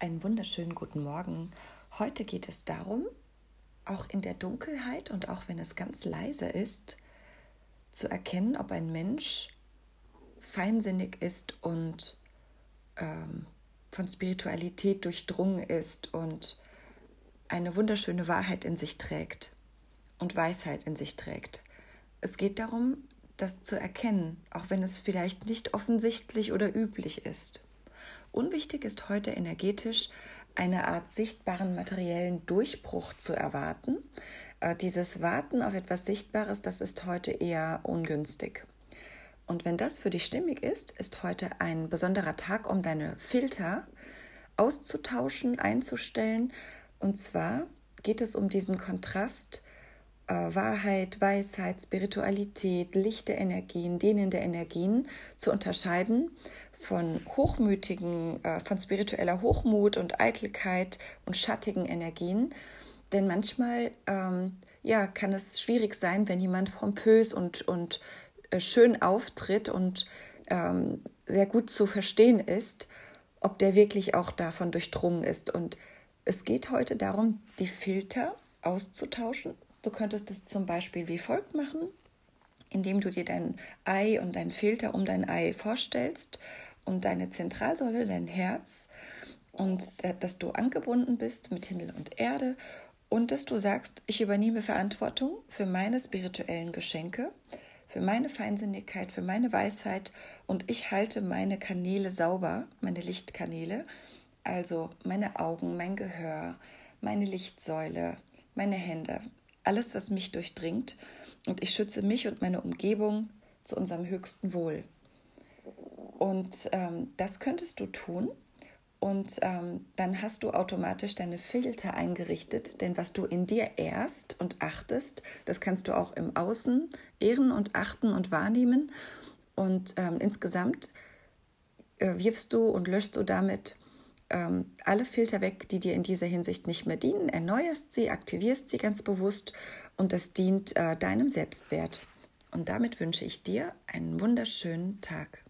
Einen wunderschönen guten Morgen. Heute geht es darum, auch in der Dunkelheit und auch wenn es ganz leise ist, zu erkennen, ob ein Mensch feinsinnig ist und ähm, von Spiritualität durchdrungen ist und eine wunderschöne Wahrheit in sich trägt und Weisheit in sich trägt. Es geht darum, das zu erkennen, auch wenn es vielleicht nicht offensichtlich oder üblich ist. Unwichtig ist heute energetisch eine Art sichtbaren materiellen Durchbruch zu erwarten. Äh, dieses Warten auf etwas Sichtbares, das ist heute eher ungünstig. Und wenn das für dich stimmig ist, ist heute ein besonderer Tag, um deine Filter auszutauschen, einzustellen. Und zwar geht es um diesen Kontrast äh, Wahrheit, Weisheit, Spiritualität, lichte Energien, dehnende Energien zu unterscheiden von hochmütigen, äh, von spiritueller Hochmut und Eitelkeit und schattigen Energien. Denn manchmal ähm, ja, kann es schwierig sein, wenn jemand pompös und, und äh, schön auftritt und ähm, sehr gut zu verstehen ist, ob der wirklich auch davon durchdrungen ist. Und es geht heute darum, die Filter auszutauschen. Du könntest es zum Beispiel wie folgt machen indem du dir dein Ei und dein Filter um dein Ei vorstellst und deine Zentralsäule, dein Herz und dass du angebunden bist mit Himmel und Erde und dass du sagst, ich übernehme Verantwortung für meine spirituellen Geschenke, für meine Feinsinnigkeit, für meine Weisheit und ich halte meine Kanäle sauber, meine Lichtkanäle, also meine Augen, mein Gehör, meine Lichtsäule, meine Hände, alles, was mich durchdringt und ich schütze mich und meine Umgebung zu unserem höchsten Wohl. Und ähm, das könntest du tun. Und ähm, dann hast du automatisch deine Filter eingerichtet, denn was du in dir ehrst und achtest, das kannst du auch im Außen ehren und achten und wahrnehmen. Und ähm, insgesamt äh, wirfst du und löschst du damit ähm, alle Filter weg, die dir in dieser Hinsicht nicht mehr dienen, erneuerst sie, aktivierst sie ganz bewusst und das dient äh, deinem Selbstwert. Und damit wünsche ich dir einen wunderschönen Tag.